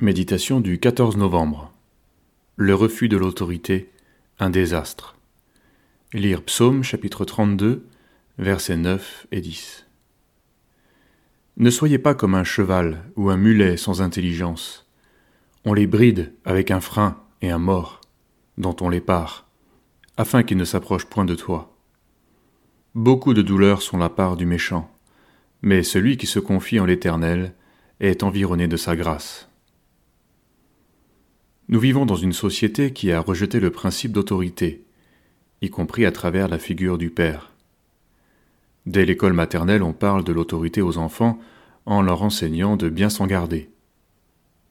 Méditation du 14 novembre. Le refus de l'autorité, un désastre. Lire Psaume chapitre 32, versets 9 et 10. Ne soyez pas comme un cheval ou un mulet sans intelligence. On les bride avec un frein et un mort, dont on les part, afin qu'ils ne s'approchent point de toi. Beaucoup de douleurs sont la part du méchant, mais celui qui se confie en l'Éternel est environné de sa grâce. Nous vivons dans une société qui a rejeté le principe d'autorité, y compris à travers la figure du père. Dès l'école maternelle, on parle de l'autorité aux enfants en leur enseignant de bien s'en garder.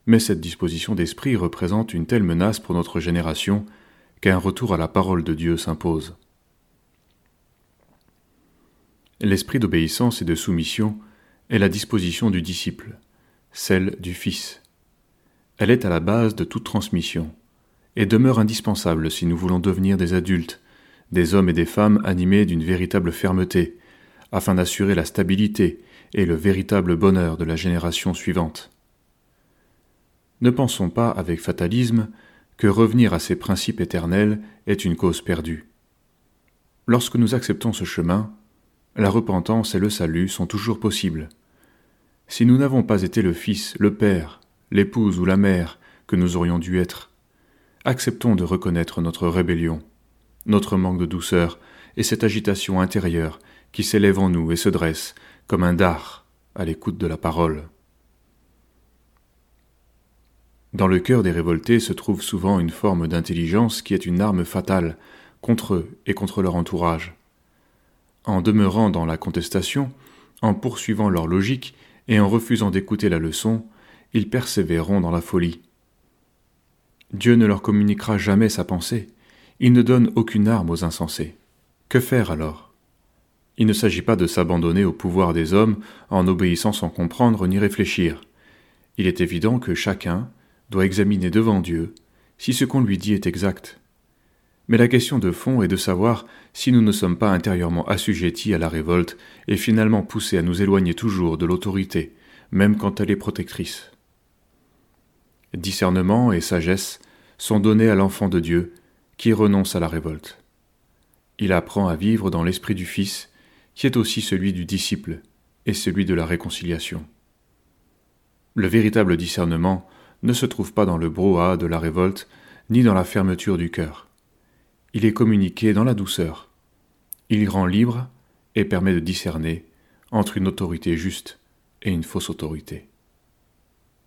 Mais cette disposition d'esprit représente une telle menace pour notre génération qu'un retour à la parole de Dieu s'impose. L'esprit d'obéissance et de soumission est la disposition du disciple, celle du Fils. Elle est à la base de toute transmission, et demeure indispensable si nous voulons devenir des adultes, des hommes et des femmes animés d'une véritable fermeté, afin d'assurer la stabilité et le véritable bonheur de la génération suivante. Ne pensons pas avec fatalisme que revenir à ces principes éternels est une cause perdue. Lorsque nous acceptons ce chemin, la repentance et le salut sont toujours possibles. Si nous n'avons pas été le Fils, le Père, l'épouse ou la mère que nous aurions dû être. Acceptons de reconnaître notre rébellion, notre manque de douceur et cette agitation intérieure qui s'élève en nous et se dresse comme un dard à l'écoute de la parole. Dans le cœur des révoltés se trouve souvent une forme d'intelligence qui est une arme fatale contre eux et contre leur entourage. En demeurant dans la contestation, en poursuivant leur logique et en refusant d'écouter la leçon, ils persévéreront dans la folie. Dieu ne leur communiquera jamais sa pensée, il ne donne aucune arme aux insensés. Que faire alors? Il ne s'agit pas de s'abandonner au pouvoir des hommes en obéissant sans comprendre ni réfléchir. Il est évident que chacun doit examiner devant Dieu si ce qu'on lui dit est exact. Mais la question de fond est de savoir si nous ne sommes pas intérieurement assujettis à la révolte et finalement poussés à nous éloigner toujours de l'autorité, même quand elle est protectrice. Discernement et sagesse sont donnés à l'enfant de Dieu qui renonce à la révolte. Il apprend à vivre dans l'esprit du Fils, qui est aussi celui du disciple et celui de la réconciliation. Le véritable discernement ne se trouve pas dans le brouhaha de la révolte, ni dans la fermeture du cœur. Il est communiqué dans la douceur. Il rend libre et permet de discerner entre une autorité juste et une fausse autorité.